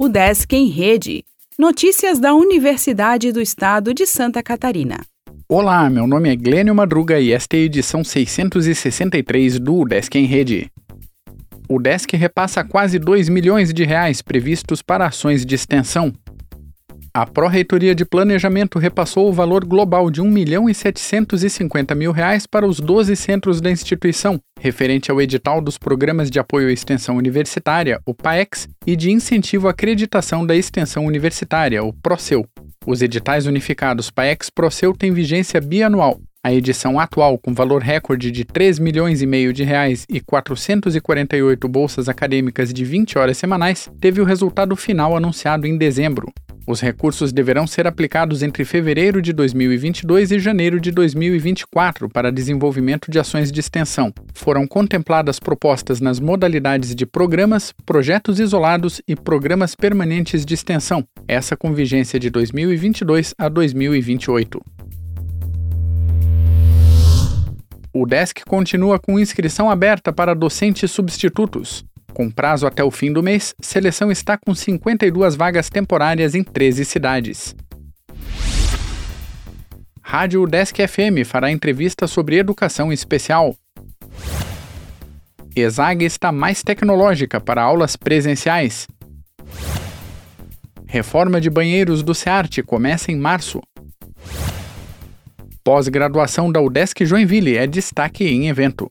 O Desk em Rede. Notícias da Universidade do Estado de Santa Catarina. Olá, meu nome é Glênio Madruga e esta é a edição 663 do Desk em Rede. O Desk repassa quase 2 milhões de reais previstos para ações de extensão. A Pró-Reitoria de Planejamento repassou o valor global de 1 milhão e 750 mil reais para os 12 centros da instituição, referente ao edital dos Programas de Apoio à Extensão Universitária, o PAEX, e de Incentivo à Acreditação da Extensão Universitária, o PROCEU. Os editais unificados PAEX PROCEU têm vigência bianual. A edição atual, com valor recorde de 3 milhões e meio de reais e 448 bolsas acadêmicas de 20 horas semanais, teve o resultado final anunciado em dezembro. Os recursos deverão ser aplicados entre fevereiro de 2022 e janeiro de 2024 para desenvolvimento de ações de extensão. Foram contempladas propostas nas modalidades de programas, projetos isolados e programas permanentes de extensão, essa com vigência de 2022 a 2028. O DESC continua com inscrição aberta para docentes substitutos. Com prazo até o fim do mês, seleção está com 52 vagas temporárias em 13 cidades. Rádio Desk FM fará entrevista sobre educação especial. ESAG está mais tecnológica para aulas presenciais. Reforma de banheiros do SEART começa em março. Pós-graduação da UDESC Joinville é destaque em evento.